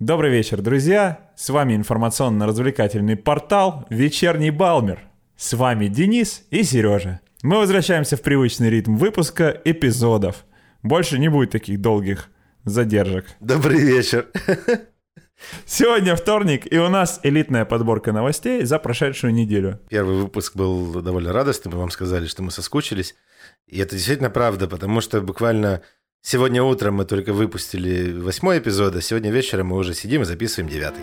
Добрый вечер, друзья! С вами информационно-развлекательный портал «Вечерний Балмер». С вами Денис и Сережа. Мы возвращаемся в привычный ритм выпуска эпизодов. Больше не будет таких долгих задержек. Добрый вечер. Сегодня вторник, и у нас элитная подборка новостей за прошедшую неделю. Первый выпуск был довольно радостный. Мы вам сказали, что мы соскучились. И это действительно правда, потому что буквально Сегодня утром мы только выпустили восьмой эпизод, а сегодня вечером мы уже сидим и записываем девятый.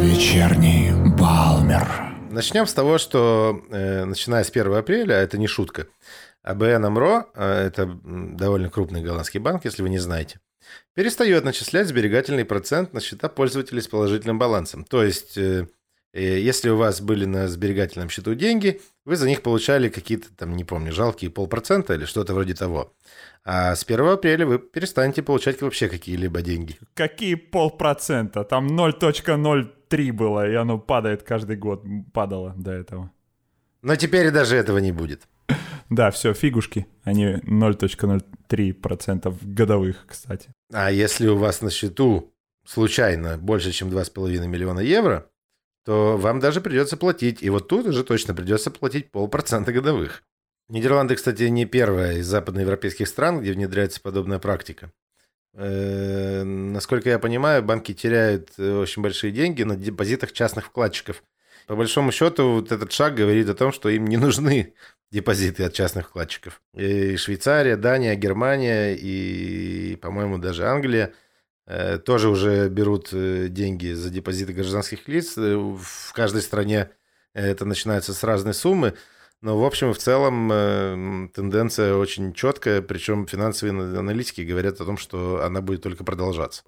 Вечерний Балмер. Начнем с того, что э, начиная с 1 апреля, это не шутка, АБН АМРО, э, это довольно крупный голландский банк, если вы не знаете, перестает начислять сберегательный процент на счета пользователей с положительным балансом. То есть э, если у вас были на сберегательном счету деньги, вы за них получали какие-то, там, не помню, жалкие полпроцента или что-то вроде того. А с 1 апреля вы перестанете получать вообще какие-либо деньги. Какие полпроцента? Там 0.03 было, и оно падает каждый год. Падало до этого. Но теперь и даже этого не будет. Да, все, фигушки. Они 0.03% годовых, кстати. А если у вас на счету случайно больше, чем 2,5 миллиона евро, то вам даже придется платить. И вот тут уже точно придется платить полпроцента годовых. Нидерланды, кстати, не первая из западноевропейских стран, где внедряется подобная практика. Э, насколько я понимаю, банки теряют э, очень большие деньги на депозитах частных вкладчиков. По большому счету, вот этот шаг говорит о том, что им не нужны депозиты от частных вкладчиков. И Швейцария, Дания, Германия и, по-моему, даже Англия – Э, тоже уже берут э, деньги за депозиты гражданских лиц. Э, в каждой стране это начинается с разной суммы. Но, в общем в целом, тенденция очень четкая, причем финансовые аналитики говорят о том, что она будет только продолжаться.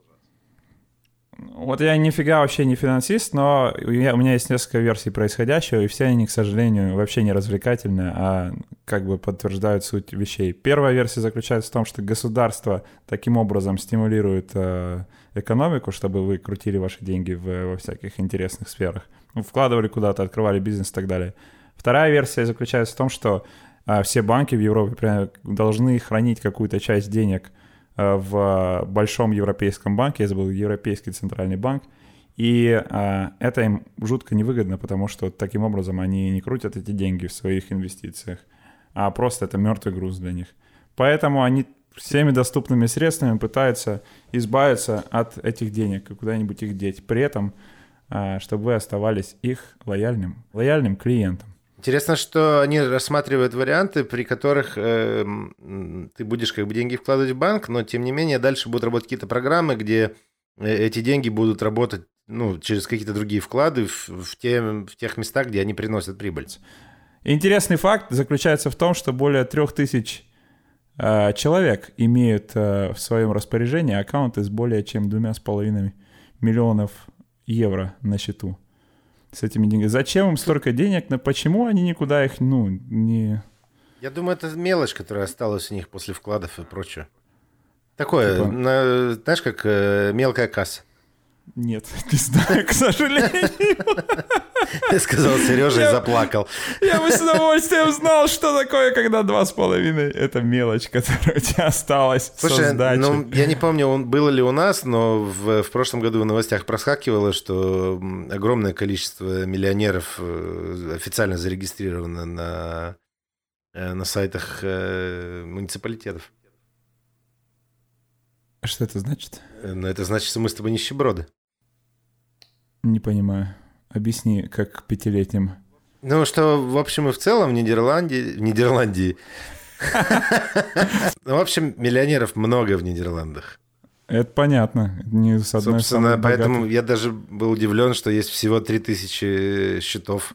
Вот я нифига вообще не финансист, но у меня есть несколько версий происходящего, и все они, к сожалению, вообще не развлекательные, а как бы подтверждают суть вещей. Первая версия заключается в том, что государство таким образом стимулирует э, экономику, чтобы вы крутили ваши деньги в, во всяких интересных сферах, ну, вкладывали куда-то, открывали бизнес и так далее. Вторая версия заключается в том, что э, все банки в Европе должны хранить какую-то часть денег – в большом европейском банке, я забыл, Европейский центральный банк, и а, это им жутко невыгодно, потому что таким образом они не крутят эти деньги в своих инвестициях, а просто это мертвый груз для них. Поэтому они всеми доступными средствами пытаются избавиться от этих денег и куда-нибудь их деть. При этом, а, чтобы вы оставались их лояльным, лояльным клиентом. Интересно, что они рассматривают варианты, при которых э, ты будешь как бы деньги вкладывать в банк, но тем не менее дальше будут работать какие-то программы, где э, эти деньги будут работать ну, через какие-то другие вклады в, в, те, в тех местах, где они приносят прибыль. Интересный факт заключается в том, что более трех тысяч э, человек имеют э, в своем распоряжении аккаунты с более чем двумя с половиной миллионов евро на счету с этими деньгами. Зачем им столько денег, но почему они никуда их, ну, не... Я думаю, это мелочь, которая осталась у них после вкладов и прочее. Такое, типа... на, знаешь, как э, мелкая касса. Нет, не знаю, к сожалению. Я сказал Сережа и заплакал. Я бы с удовольствием знал, что такое, когда два с половиной. Это мелочь, которая у тебя осталась. Слушай, ну, я не помню, он, было ли у нас, но в, в прошлом году в новостях проскакивало, что огромное количество миллионеров э, официально зарегистрировано на, э, на сайтах э, муниципалитетов. А что это значит? Ну, это значит, что мы с тобой нищеброды. Не понимаю. Объясни, как пятилетним. Ну, что, в общем и в целом в Нидерланде... В Нидерландии... В общем, миллионеров много в Нидерландах. Это понятно. Не с одной Собственно, поэтому я даже был удивлен, что есть всего 3000 счетов.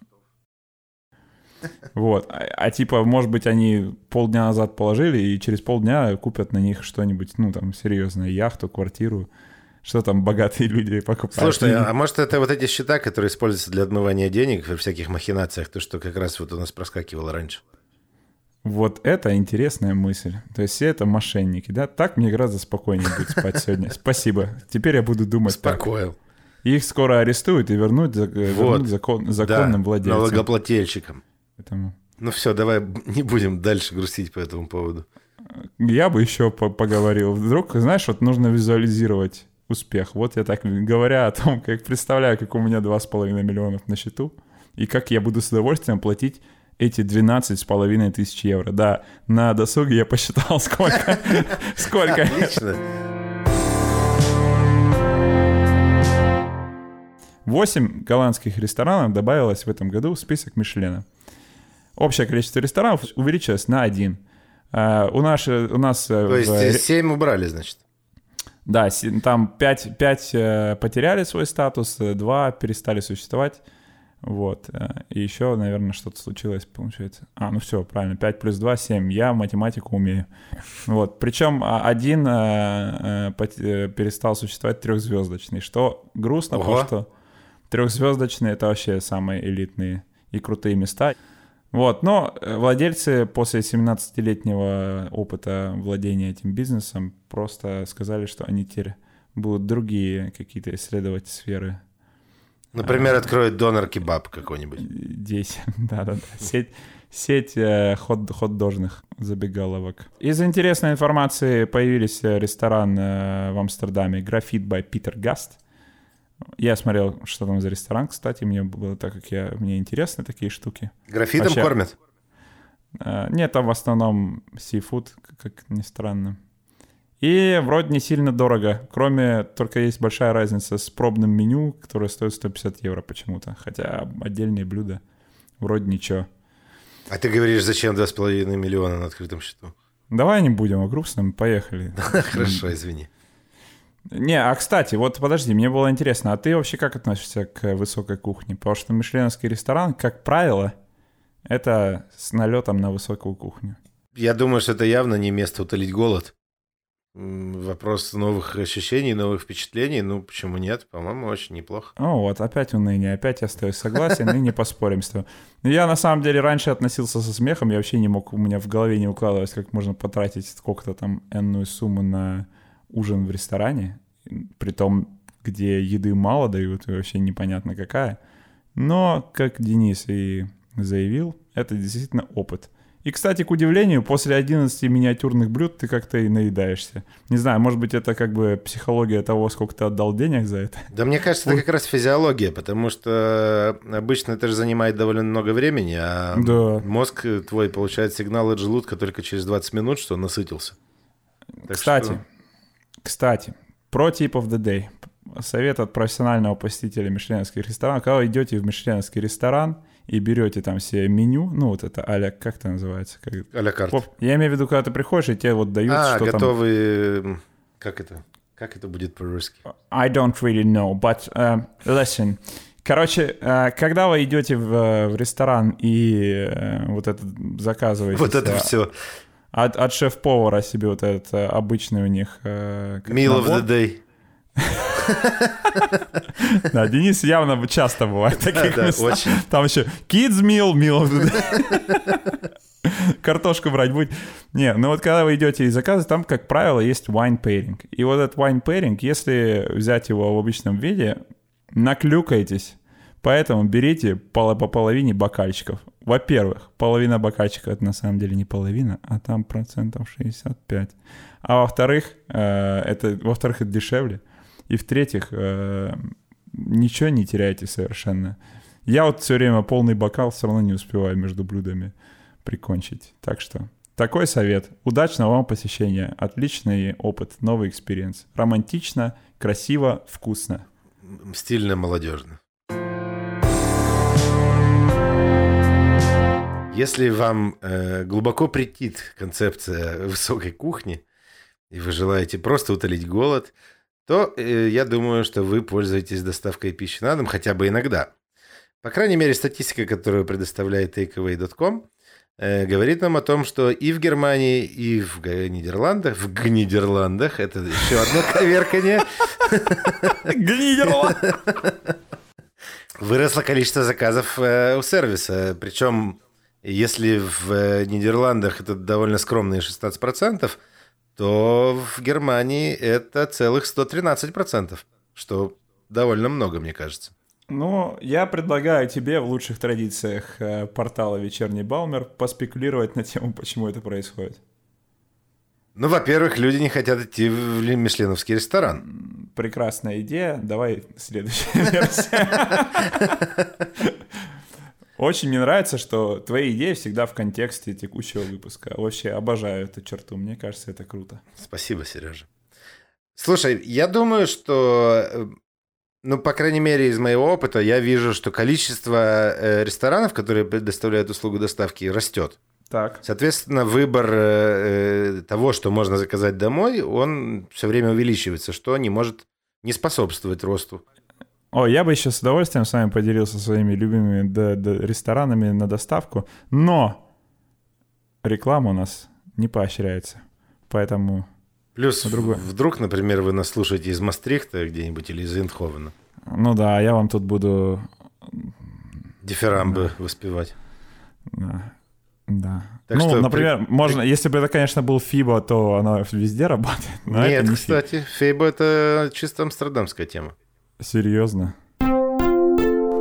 Вот. А, а типа, может быть, они полдня назад положили и через полдня купят на них что-нибудь, ну, там, серьезное, яхту, квартиру что там богатые люди покупают. Слушай, а может это вот эти счета, которые используются для отмывания денег в всяких махинациях, то, что как раз вот у нас проскакивало раньше? Вот это интересная мысль. То есть все это мошенники, да? Так мне гораздо спокойнее будет спать сегодня. Спасибо. Теперь я буду думать Спокоен. так. Их скоро арестуют и вернуть, вот. вернуть закон, законным да, владельцам. налогоплательщикам. Поэтому Ну все, давай не будем дальше грустить по этому поводу. Я бы еще по поговорил. Вдруг, знаешь, вот нужно визуализировать успех. Вот я так, говоря о том, как представляю, как у меня 2,5 миллионов на счету, и как я буду с удовольствием платить эти 12,5 тысяч евро. Да, на досуге я посчитал, сколько. Сколько. Отлично. 8 голландских ресторанов добавилось в этом году в список Мишлена. Общее количество ресторанов увеличилось на один. Uh, у, нас, у нас... То в... есть 7 убрали, значит? Да, там 5, 5 э, потеряли свой статус, 2 перестали существовать. Вот. Э, и еще, наверное, что-то случилось, получается. А, ну все, правильно. 5 плюс 2 — 7. Я математику умею. Вот. Причем а, один э, э, перестал существовать трехзвездочный, что грустно, Ого. потому что трехзвездочные — это вообще самые элитные и крутые места. Вот, но владельцы после 17-летнего опыта владения этим бизнесом просто сказали, что они теперь будут другие какие-то исследовать сферы Например, откроет донор-кебаб какой-нибудь. Здесь, да-да-да. Сеть, сеть э, хот, хот-дожных забегаловок. Из интересной информации появились э, ресторан э, в Амстердаме «Графит by Питер Гаст». Я смотрел, что там за ресторан, кстати, мне было так, как я, мне интересны такие штуки. Графитом Вообще, кормят? Э, нет, там в основном сифуд, как ни странно. И вроде не сильно дорого, кроме только есть большая разница с пробным меню, которое стоит 150 евро почему-то, хотя отдельные блюда вроде ничего. А ты говоришь, зачем 2,5 миллиона на открытом счету? Давай не будем о грустном, поехали. Хорошо, извини. Не, а кстати, вот подожди, мне было интересно, а ты вообще как относишься к высокой кухне? Потому что мишленовский ресторан, как правило, это с налетом на высокую кухню. Я думаю, что это явно не место утолить голод. Вопрос новых ощущений, новых впечатлений, ну почему нет? По-моему, очень неплохо. О, вот, опять уныние, опять я остаюсь согласен и не поспорим с тобой. Я на самом деле раньше относился со смехом, я вообще не мог, у меня в голове не укладывалось, как можно потратить сколько-то там энную сумму на ужин в ресторане, при том, где еды мало дают, и вообще непонятно какая. Но, как Денис и заявил, это действительно опыт – и, кстати, к удивлению, после 11 миниатюрных блюд ты как-то и наедаешься. Не знаю, может быть, это как бы психология того, сколько ты отдал денег за это. Да мне кажется, это как раз физиология, потому что обычно это же занимает довольно много времени, а да. мозг твой получает сигнал от желудка только через 20 минут, что насытился. Так кстати, что... кстати, про tip of the day. Совет от профессионального посетителя мишленовских ресторанов. Когда вы идете в мишленовский ресторан – и берете там все меню, ну вот это а как это называется? Как... А-ля карт. Я имею в виду, когда ты приходишь, и тебе вот дают а, что готовые... там... Как это? Как это будет по-русски? I don't really know, but uh, listen. Короче, uh, когда вы идете в, в ресторан и вот это заказываете... Вот это все. От, от шеф-повара себе вот этот обычный у них... Meal of the day. Да, Денис явно часто бывает таких местах. Там еще kids meal, meal. Картошку брать будет. Не, ну вот когда вы идете и заказываете, там, как правило, есть wine pairing. И вот этот wine pairing, если взять его в обычном виде, наклюкаетесь. Поэтому берите по, по половине бокальчиков. Во-первых, половина бокальчика это на самом деле не половина, а там процентов 65. А во-вторых, э, это во-вторых, это дешевле. И в-третьих, э, ничего не теряете совершенно. Я вот все время полный бокал все равно не успеваю между блюдами прикончить. Так что такой совет. Удачного вам посещения. Отличный опыт, новый experience. Романтично, красиво, вкусно. Стильно, молодежно. Если вам э, глубоко претит концепция высокой кухни, и вы желаете просто утолить голод, то э, я думаю, что вы пользуетесь доставкой пищи на дом хотя бы иногда. По крайней мере, статистика, которую предоставляет takeaway.com, э, говорит нам о том, что и в Германии, и в Нидерландах, в Нидерландах, это еще одно коверкание. Выросло количество заказов э, у сервиса. Причем, если в э, Нидерландах это довольно скромные 16%, то в Германии это целых 113%, что довольно много, мне кажется. Ну, я предлагаю тебе в лучших традициях э, портала «Вечерний Балмер» поспекулировать на тему, почему это происходит. Ну, во-первых, люди не хотят идти в мишленовский ресторан. Прекрасная идея. Давай следующая версия. Очень мне нравится, что твои идеи всегда в контексте текущего выпуска. Вообще обожаю эту черту. Мне кажется, это круто. Спасибо, Сережа. Слушай, я думаю, что, э, ну, по крайней мере, из моего опыта, я вижу, что количество э, ресторанов, которые предоставляют услугу доставки, растет. Так. Соответственно, выбор э, того, что можно заказать домой, он все время увеличивается, что не может не способствовать росту. О, я бы еще с удовольствием с вами поделился своими любимыми ресторанами на доставку, но реклама у нас не поощряется. Поэтому Плюс другое. вдруг, например, вы нас слушаете из Мастрихта где-нибудь или из Эйндховена. Ну да, я вам тут буду... Дифирамбы воспевать. Да. да. Так ну, что например, при- можно, если бы это, конечно, был Фиба, то оно везде работает. Но Нет, не кстати, Фейба это чисто амстердамская тема. Серьезно.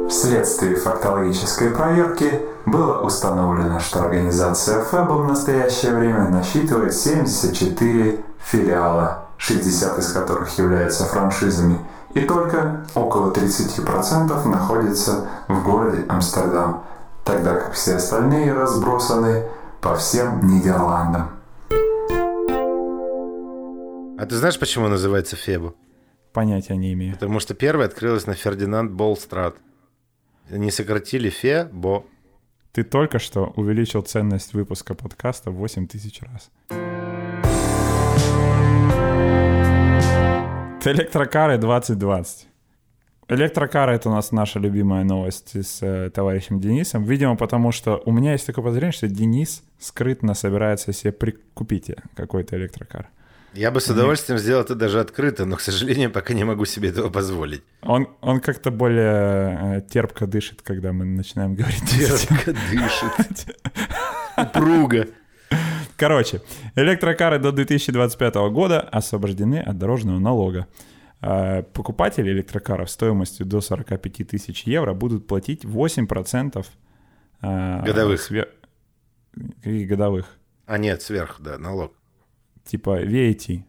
Вследствие фактологической проверки было установлено, что организация ФЭБа в настоящее время насчитывает 74 филиала, 60 из которых являются франшизами, и только около 30% находится в городе Амстердам, тогда как все остальные разбросаны по всем Нидерландам. А ты знаешь, почему называется Феба? Понятия не имею. Потому что первая открылась на Фердинанд Болстрат. Они сократили Фебо. Ты только что увеличил ценность выпуска подкаста в 8 тысяч раз. Электрокары 2020. Электрокары — это у нас наша любимая новость с э, товарищем Денисом. Видимо, потому что у меня есть такое подозрение, что Денис скрытно собирается себе прикупить какой-то электрокар. Я бы с удовольствием сделал это даже открыто, но, к сожалению, пока не могу себе этого позволить. Он, он как-то более э, терпко дышит, когда мы начинаем говорить. Терпко дышит. Упруго. Короче, электрокары до 2025 года освобождены от дорожного налога. А, Покупатели электрокаров стоимостью до 45 тысяч евро будут платить 8% а, Годовых. све- Каких годовых? А нет, сверху, да, налог. Типа VAT.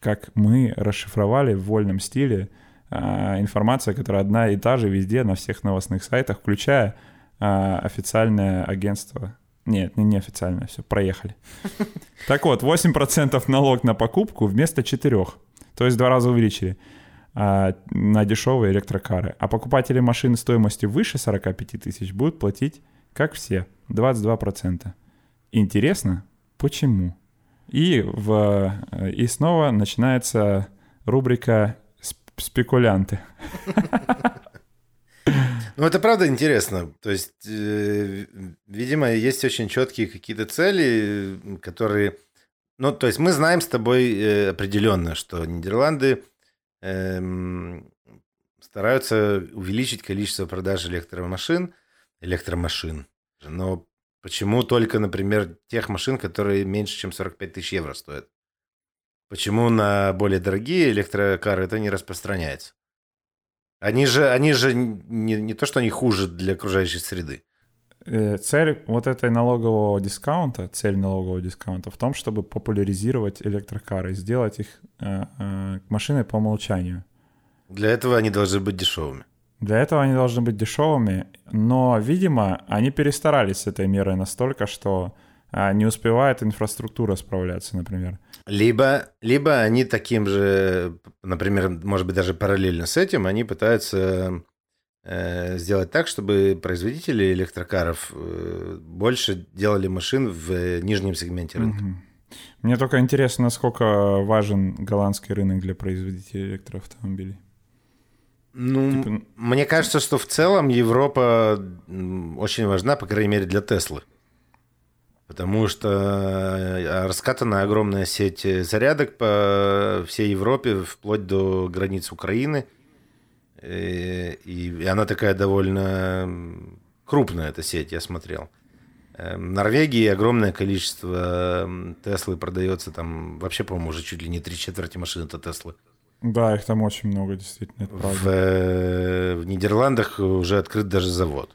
Как мы расшифровали в вольном стиле а, информация, которая одна и та же везде на всех новостных сайтах, включая а, официальное агентство. Нет, не неофициальное, все, проехали. Так вот, 8% налог на покупку вместо 4. То есть два раза увеличили а, на дешевые электрокары. А покупатели машин стоимостью выше 45 тысяч будут платить, как все, 22%. Интересно, почему? И, в, э, и снова начинается рубрика «Сп- «Спекулянты». Ну, это правда интересно. То есть, э, видимо, есть очень четкие какие-то цели, которые... Ну, то есть мы знаем с тобой э, определенно, что Нидерланды эм, стараются увеличить количество продаж электромашин, электромашин. Но почему только, например, тех машин, которые меньше, чем 45 тысяч евро стоят? Почему на более дорогие электрокары это не распространяется? Они же, они же не, не то, что они хуже для окружающей среды. Э, Цель вот этой налогового дискаунта, цель налогового дискаунта в том, чтобы популяризировать электрокары, сделать их э, э, машиной по умолчанию. Для этого они должны быть дешевыми. Для этого они должны быть дешевыми, но, видимо, они перестарались с этой мерой настолько, что а, не успевает инфраструктура справляться, например. Либо, либо они таким же, например, может быть, даже параллельно с этим, они пытаются э, сделать так, чтобы производители электрокаров э, больше делали машин в э, нижнем сегменте рынка. Мгм. Мне только интересно, насколько важен голландский рынок для производителей электроавтомобилей. Ну, Типа, мне кажется, что в целом Европа очень важна, по крайней мере, для Теслы. Потому что э, раскатана огромная сеть зарядок по всей Европе, вплоть до границ Украины. Э, И она такая довольно крупная, эта сеть, я смотрел. Э, В Норвегии огромное количество Теслы продается там, вообще, по-моему, уже чуть ли не три четверти машин это Теслы. Да, их там очень много, действительно, это правда. В, э, в Нидерландах уже открыт даже завод.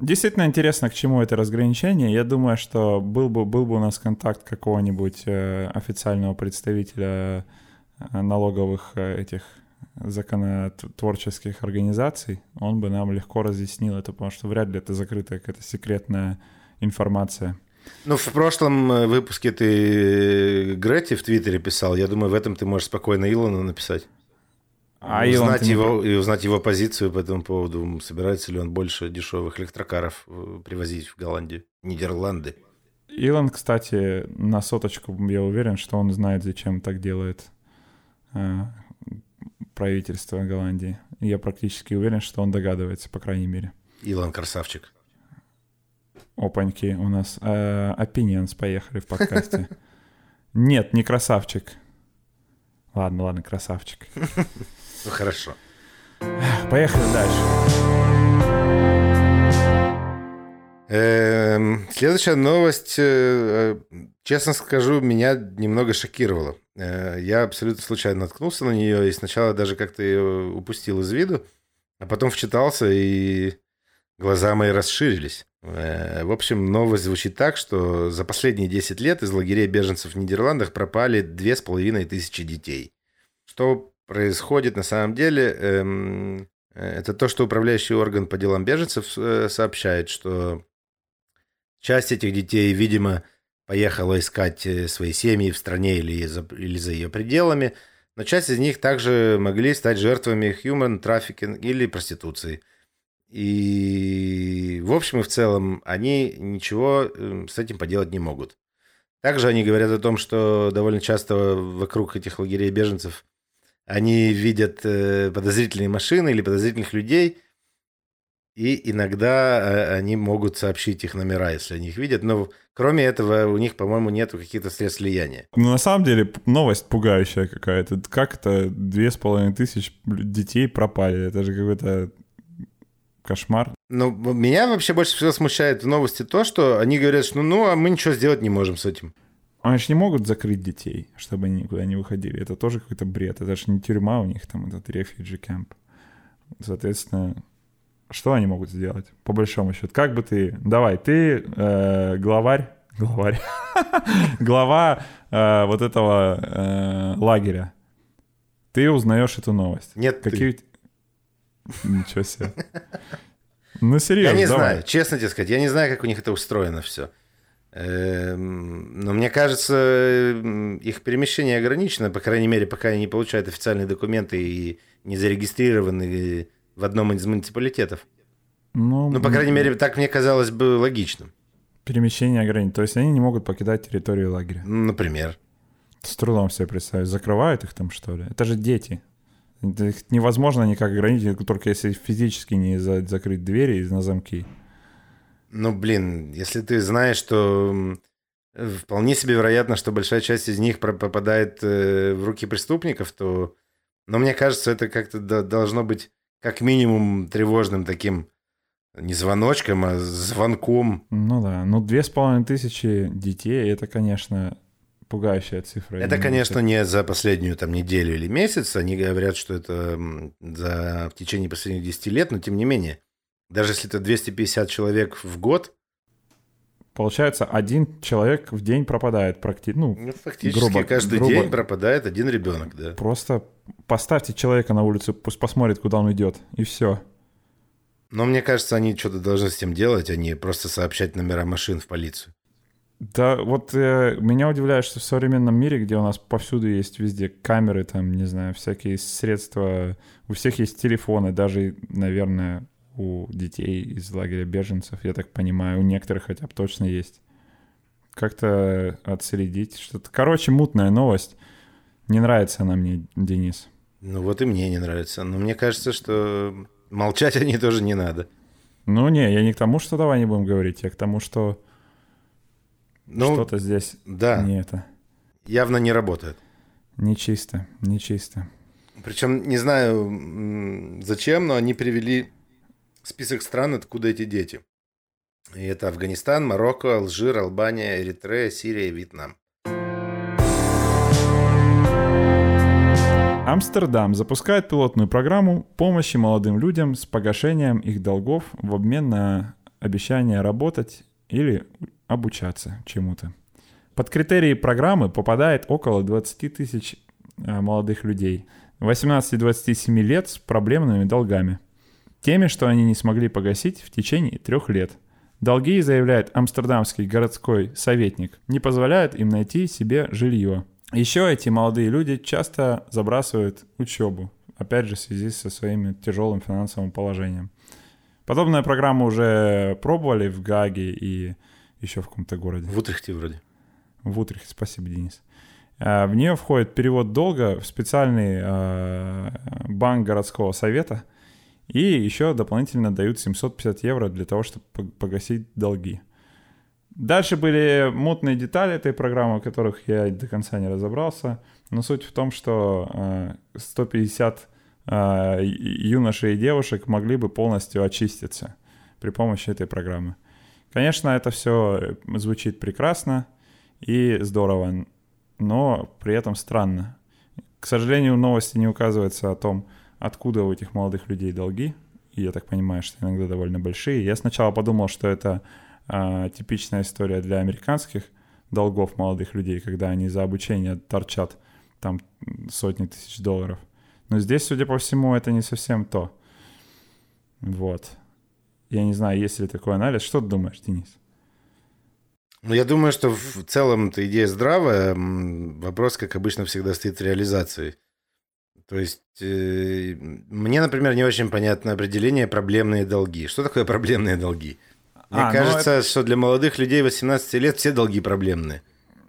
Действительно интересно, к чему это разграничение. Я думаю, что был бы, был бы у нас контакт какого-нибудь э, официального представителя э, налоговых этих законотворческих организаций, он бы нам легко разъяснил это, потому что вряд ли это закрытая какая-то секретная информация. Ну, в прошлом э, выпуске ты Гретти в Твиттере писал. Я думаю, в этом ты можешь спокойно Илону написать. А и узнать, его, не... и узнать его позицию по этому поводу. Собирается ли он больше дешевых электрокаров э, привозить в Голландию, Нидерланды? Илон, кстати, на соточку, я уверен, что он знает, зачем так делает э, правительство Голландии. Я практически уверен, что он догадывается, по крайней мере. Илон красавчик. Опаньки, у нас э, opinions поехали в подкасте. Нет, не красавчик. Ладно, ладно, красавчик. Ну хорошо. Поехали дальше. Эм, следующая новость, э, честно скажу, меня немного шокировала. Э, я абсолютно случайно наткнулся на нее и сначала даже как-то ее упустил из виду, а потом вчитался и глаза мои расширились. Э, в общем, новость звучит так, что за последние 10 лет из лагерей беженцев в Нидерландах пропали 2500 детей. Что происходит на самом деле? Эм, это то, что управляющий орган по делам беженцев э, сообщает, что часть этих детей, видимо, поехала искать э, свои семьи в стране или за, или за ее пределами, но часть из них также могли стать жертвами human trafficking или проституции. И в общем и в целом они ничего эм, с этим поделать не могут. Также они говорят о том, что довольно часто вокруг этих лагерей беженцев они видят э, подозрительные машины или подозрительных людей, и иногда э, они могут сообщить их номера, если они их видят. Но кроме этого у них, по-моему, нет каких-то средств влияния. Ну, на самом деле, новость пугающая какая-то. Как это две с половиной тысяч детей пропали? Это же какой-то кошмар. Ну, меня вообще больше всего смущает в новости то, что они говорят, что ну, а мы ничего сделать не можем с этим. Они же не могут закрыть детей, чтобы они никуда не выходили. Это тоже какой-то бред. Это же не тюрьма у них, там этот refugee camp. Соответственно, что они могут сделать, по большому счету? Как бы ты... Давай, ты э, главарь... Главарь. Глава э, вот этого э, лагеря. Ты узнаешь эту новость. Нет, Какие... Ты. Ничего себе. Ну, серьезно, Я не давай. знаю, честно тебе сказать, я не знаю, как у них это устроено все. Эм, но мне кажется, их перемещение ограничено, по крайней мере, пока они не получают официальные документы и не зарегистрированы в одном из муниципалитетов. Ну, ну по крайней мере, так мне казалось бы логичным. Перемещение ограничено. То есть они не могут покидать территорию лагеря. Например. С трудом себе представить. Закрывают их там, что ли? Это же дети. Их невозможно никак ограничить, только если физически не за закрыть двери на замки. Ну, блин, если ты знаешь, что вполне себе вероятно, что большая часть из них попадает э, в руки преступников, то... Но мне кажется, это как-то должно быть как минимум тревожным таким не звоночком, а звонком. Ну да, ну две с половиной тысячи детей, это, конечно, пугающая цифра. Это, конечно, не за последнюю там неделю или месяц. Они говорят, что это за в течение последних 10 лет, но тем не менее. Даже если это 250 человек в год, Получается, один человек в день пропадает практически. Ну, ну фактически грубо, каждый грубо. день пропадает один ребенок, да. Просто поставьте человека на улицу, пусть посмотрит, куда он идет, и все. Но мне кажется, они что-то должны с этим делать, а не просто сообщать номера машин в полицию. Да, вот э, меня удивляет, что в современном мире, где у нас повсюду есть везде камеры, там, не знаю, всякие средства, у всех есть телефоны, даже, наверное, у детей из лагеря беженцев, я так понимаю, у некоторых хотя бы точно есть. Как-то отследить что-то. Короче, мутная новость. Не нравится она мне, Денис. Ну вот и мне не нравится. Но мне кажется, что молчать о ней тоже не надо. Ну не, я не к тому, что давай не будем говорить, я к тому, что ну, что-то здесь да. не это. Явно не работает. Не чисто, не чисто. Причем не знаю зачем, но они привели список стран, откуда эти дети. И это Афганистан, Марокко, Алжир, Албания, Эритрея, Сирия и Вьетнам. Амстердам запускает пилотную программу помощи молодым людям с погашением их долгов в обмен на обещание работать или обучаться чему-то. Под критерии программы попадает около 20 тысяч э, молодых людей 18-27 лет с проблемными долгами. Теми, что они не смогли погасить в течение трех лет. Долги, заявляет амстердамский городской советник, не позволяют им найти себе жилье. Еще эти молодые люди часто забрасывают учебу, опять же в связи со своим тяжелым финансовым положением. Подобную программу уже пробовали в Гаге и еще в каком-то городе. В Утрехте вроде. В Утрехте, спасибо, Денис. А, в нее входит перевод долга в специальный а, банк городского совета, и еще дополнительно дают 750 евро для того, чтобы погасить долги. Дальше были мутные детали этой программы, которых я до конца не разобрался. Но суть в том, что 150 э, э, юношей и девушек могли бы полностью очиститься при помощи этой программы. Конечно, это все звучит прекрасно и здорово, но при этом странно. К сожалению, новости не указывается о том, откуда у этих молодых людей долги. И я так понимаю, что иногда довольно большие. Я сначала подумал, что это а, типичная история для американских долгов молодых людей, когда они за обучение торчат там сотни тысяч долларов. Но здесь, судя по всему, это не совсем то. Вот. Я не знаю, есть ли такой анализ. Что ты думаешь, Денис? Ну, я думаю, что в целом эта идея здравая. Вопрос, как обычно, всегда стоит в реализации. То есть, э, мне, например, не очень понятно определение проблемные долги. Что такое проблемные долги? Мне а, ну кажется, это... что для молодых людей 18 лет все долги проблемные.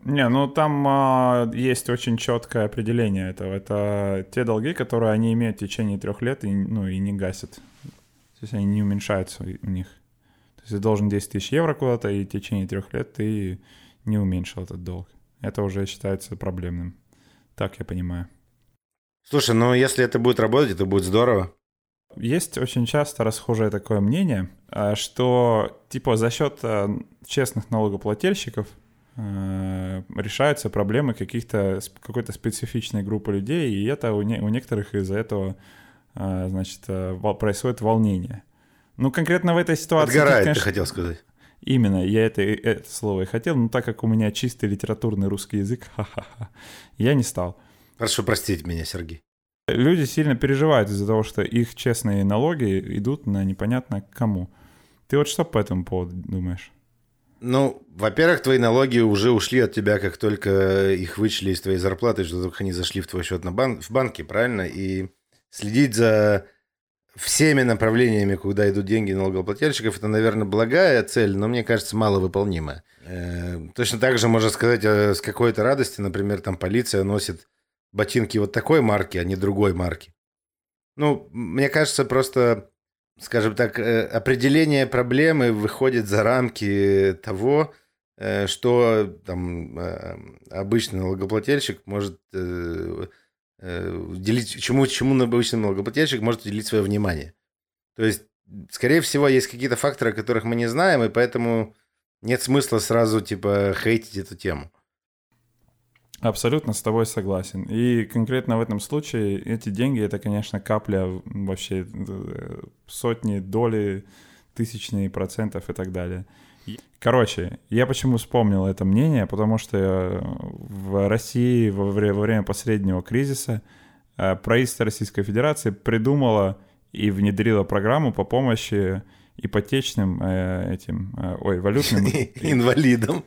Не, ну там а, есть очень четкое определение этого. Это те долги, которые они имеют в течение трех лет и, ну, и не гасят. То есть они не уменьшаются у них. То есть ты должен 10 тысяч евро куда-то, и в течение трех лет ты не уменьшил этот долг. Это уже считается проблемным. Так я понимаю. Слушай, ну если это будет работать, это будет здорово. Есть очень часто расхожее такое мнение, э, что типа за счет э, честных налогоплательщиков э, решаются проблемы каких-то какой-то специфичной группы людей, и это у, не, у некоторых из-за этого значит происходит волнение. Ну конкретно в этой ситуации. Отгорает, конечно, ты хотел сказать. Именно, я это, это слово и хотел, но так как у меня чистый литературный русский язык, ха-ха-ха, я не стал. Прошу простить меня, Сергей. Люди сильно переживают из-за того, что их честные налоги идут на непонятно кому. Ты вот что по этому поводу думаешь? Ну, во-первых, твои налоги уже ушли от тебя, как только их вычли из твоей зарплаты, что только они зашли в твой счет на бан- в банке, правильно? И следить за всеми направлениями, куда идут деньги налогоплательщиков, это, наверное, благая цель, но мне кажется, маловыполнимая. Э, точно так же можно сказать э, с какой-то радости, например, там полиция носит ботинки вот такой марки, а не другой марки. Ну, мне кажется, просто, скажем так, э, определение проблемы выходит за рамки того, э, что там обычный налогоплательщик может делить, чему, чему обычный налогоплательщик может уделить свое внимание. То есть, скорее всего, есть какие-то факторы, которых мы не знаем, и поэтому нет смысла сразу, типа, хейтить эту тему. Абсолютно с тобой согласен. И конкретно в этом случае эти деньги это, конечно, капля вообще э, сотни, доли, тысячные процентов и так далее. Короче, я почему вспомнил это мнение, потому что в России во время последнего кризиса э, правительство Российской Федерации придумало и внедрило программу по помощи ипотечным э, этим, ой, валютным... Инвалидам.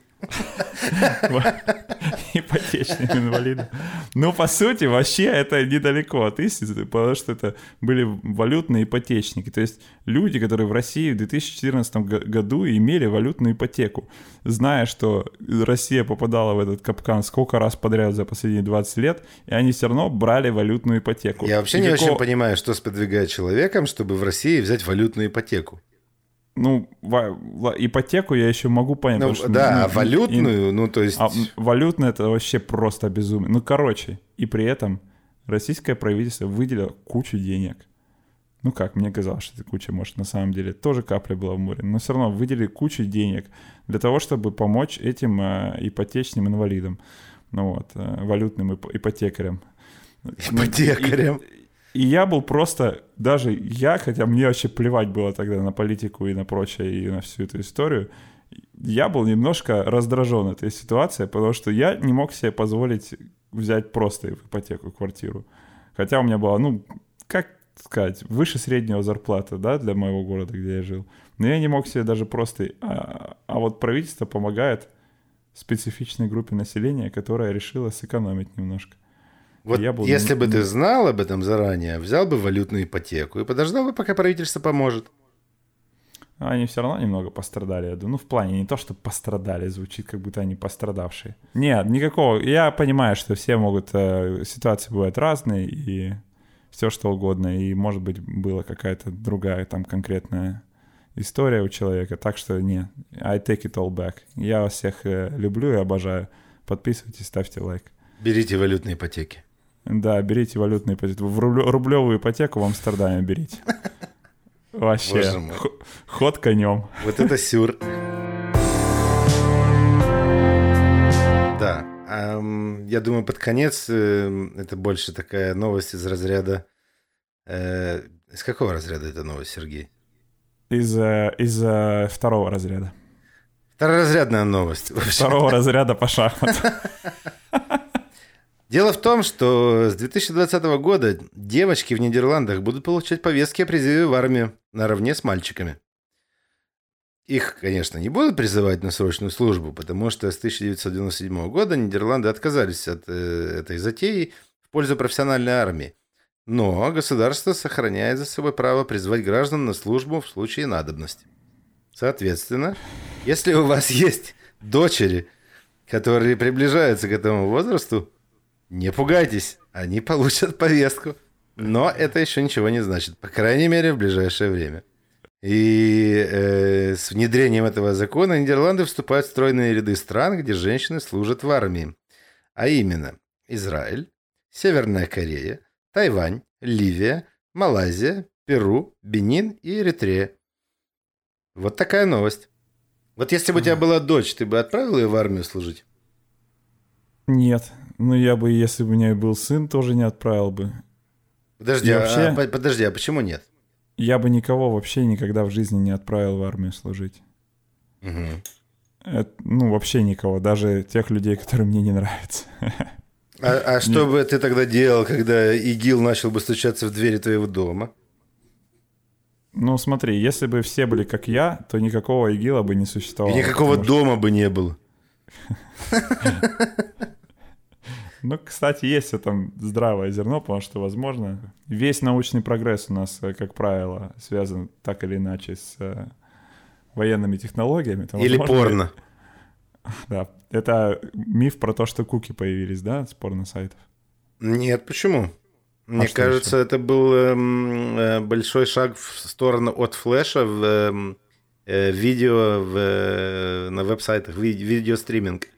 Ипотечным инвалидом. Ну, по сути, вообще это недалеко от истины, потому что это были валютные ипотечники. То есть люди, которые в России в 2014 году имели валютную ипотеку, зная, что Россия попадала в этот капкан сколько раз подряд за последние 20 лет, и они все равно брали валютную ипотеку. Я вообще и не очень понимаю, что сподвигает человеком, чтобы в России взять валютную ипотеку ну, ипотеку я еще могу понять. Ну, что, да, ну, а валютную, и, ну, то есть... А, валютная это вообще просто безумие. Ну, короче, и при этом российское правительство выделило кучу денег. Ну как, мне казалось, что это куча, может, на самом деле тоже капля была в море, но все равно выделили кучу денег для того, чтобы помочь этим э, ипотечным инвалидам, ну вот, э, валютным ип- ипотекарям. Ипотекарем. И я был просто, даже я, хотя мне вообще плевать было тогда на политику и на прочее, и на всю эту историю, я был немножко раздражен этой ситуацией, потому что я не мог себе позволить взять просто в ипотеку квартиру. Хотя у меня была, ну, как сказать, выше среднего зарплата, да, для моего города, где я жил. Но я не мог себе даже просто... А, а вот правительство помогает специфичной группе населения, которая решила сэкономить немножко. Вот я был... если бы ты знал об этом заранее, взял бы валютную ипотеку и подождал бы, пока правительство поможет. Они все равно немного пострадали, я думаю. Ну, в плане не то, что пострадали, звучит, как будто они пострадавшие. Нет, никакого. Я понимаю, что все могут... Э, ситуации бывают разные, и все что угодно. И, может быть, была какая-то другая там конкретная история у человека. Так что, не, I take it all back. Я вас всех э, люблю и обожаю. Подписывайтесь, ставьте лайк. Берите валютные ипотеки. Да, берите валютные ипотеки. В рублевую ипотеку в Амстердаме берите. Вообще, ход конем. Вот это сюр. Да, я думаю, под конец э, это больше такая новость из разряда... Э, из какого разряда эта новость, Сергей? Из, э, из второго разряда. Второразрядная новость. Второго разряда по шахматам. Дело в том, что с 2020 года девочки в Нидерландах будут получать повестки о призыве в армию наравне с мальчиками. Их, конечно, не будут призывать на срочную службу, потому что с 1997 года Нидерланды отказались от э, этой затеи в пользу профессиональной армии. Но государство сохраняет за собой право призвать граждан на службу в случае надобности. Соответственно, если у вас есть дочери, которые приближаются к этому возрасту, не пугайтесь, они получат повестку. Но это еще ничего не значит, по крайней мере, в ближайшее время. И э, с внедрением этого закона Нидерланды вступают в стройные ряды стран, где женщины служат в армии. А именно Израиль, Северная Корея, Тайвань, Ливия, Малайзия, Перу, Бенин и Эритрея. Вот такая новость. Вот если бы у тебя была дочь, ты бы отправил ее в армию служить? Нет. Ну, я бы, если бы у меня был сын, тоже не отправил бы. Подожди, а, вообще... подожди, а почему нет? Я бы никого вообще никогда в жизни не отправил в армию служить. Угу. Это, ну, вообще никого, даже тех людей, которые мне не нравятся. А, а что бы ты тогда делал, когда ИГИЛ начал бы стучаться в двери твоего дома? Ну, смотри, если бы все были как я, то никакого ИГИЛа бы не существовало. И никакого дома что... бы не было. Ну, кстати, есть в этом здравое зерно, потому что, возможно, весь научный прогресс у нас, э, как правило, связан так или иначе с э, военными технологиями. То, или возможно, порно. Да, это миф про то, что куки появились, да, с порно-сайтов? Нет, почему? А Мне кажется, еще? это был эм, э, большой шаг в сторону от флеша в эм, э, видео в, э, на веб-сайтах, ви- видеостриминг.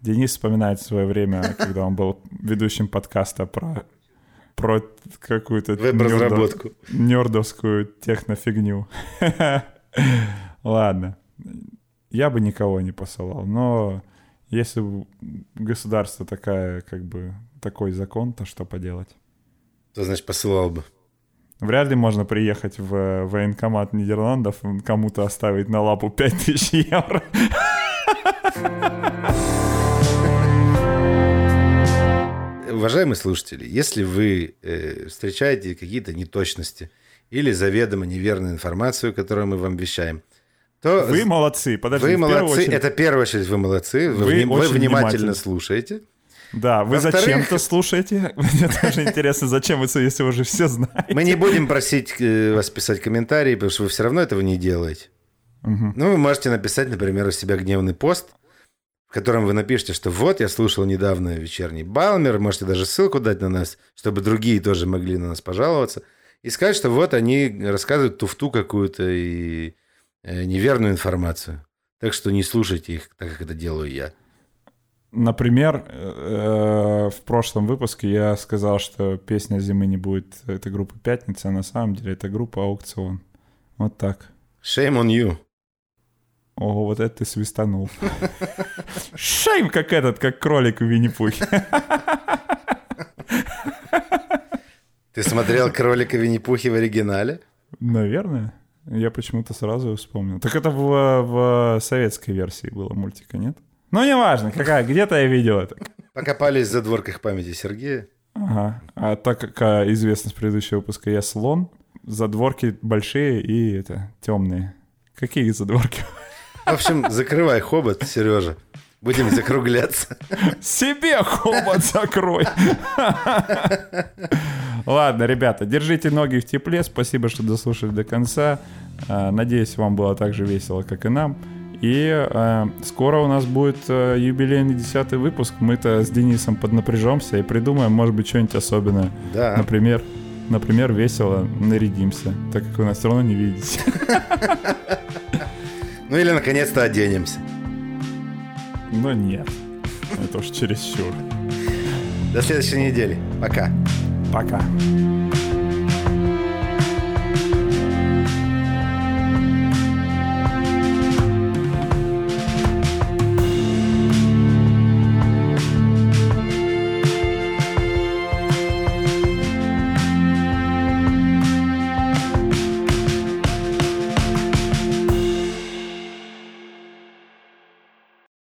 Денис вспоминает свое время, когда он был ведущим подкаста про, про какую-то веб-разработку. Нердовскую технофигню. Ладно. Я бы никого не посылал, но если государство такая, как бы, такой закон, то что поделать? То значит посылал бы. Вряд ли можно приехать в военкомат Нидерландов, кому-то оставить на лапу 5000 евро. уважаемые слушатели, если вы э, встречаете какие-то неточности или заведомо неверную информацию, которую мы вам вещаем, то... Вы молодцы, подожди. Вы молодцы, очередь... это в первую очередь вы молодцы, вы, вы, вы внимательно слушаете. Да, вы зачем-то слушаете. Мне тоже интересно, зачем вы, если вы уже все знаете. Мы не будем просить э, вас писать комментарии, потому что вы все равно этого не делаете. Угу. Ну, вы можете написать, например, у себя гневный пост, в котором вы напишете, что вот, я слушал недавно вечерний Балмер, можете даже ссылку дать на нас, чтобы другие тоже могли на нас пожаловаться, и сказать, что вот они рассказывают туфту какую-то и э, неверную информацию. Так что не слушайте их, так как это делаю я. Например, э, в прошлом выпуске я сказал, что песня зимы не будет этой группы Пятница, а на самом деле это группа Аукцион. Вот так. Shame on you. Ого, вот это ты свистанул. Шейм как этот, как кролик в Винни-Пухе. Ты смотрел кролика Винни-Пухи в оригинале? Наверное. Я почему-то сразу вспомнил. Так это в, в советской версии было мультика, нет? Ну, неважно, какая, где-то я видел это. Покопались в задворках памяти Сергея. Ага. А так как а, известно с предыдущего выпуска, я слон, задворки большие и это темные. Какие задворки? В общем, закрывай хобот, Сережа. Будем закругляться. Себе хобот закрой. Ладно, ребята, держите ноги в тепле. Спасибо, что дослушали до конца. А, надеюсь, вам было так же весело, как и нам. И э, скоро у нас будет э, юбилейный десятый выпуск. Мы-то с Денисом поднапряжемся и придумаем, может быть, что-нибудь особенное. Да. Например, например, весело нарядимся, так как вы нас все равно не видите. Ну или наконец-то оденемся. Но нет. Это уж чересчур. До следующей недели. Пока. Пока.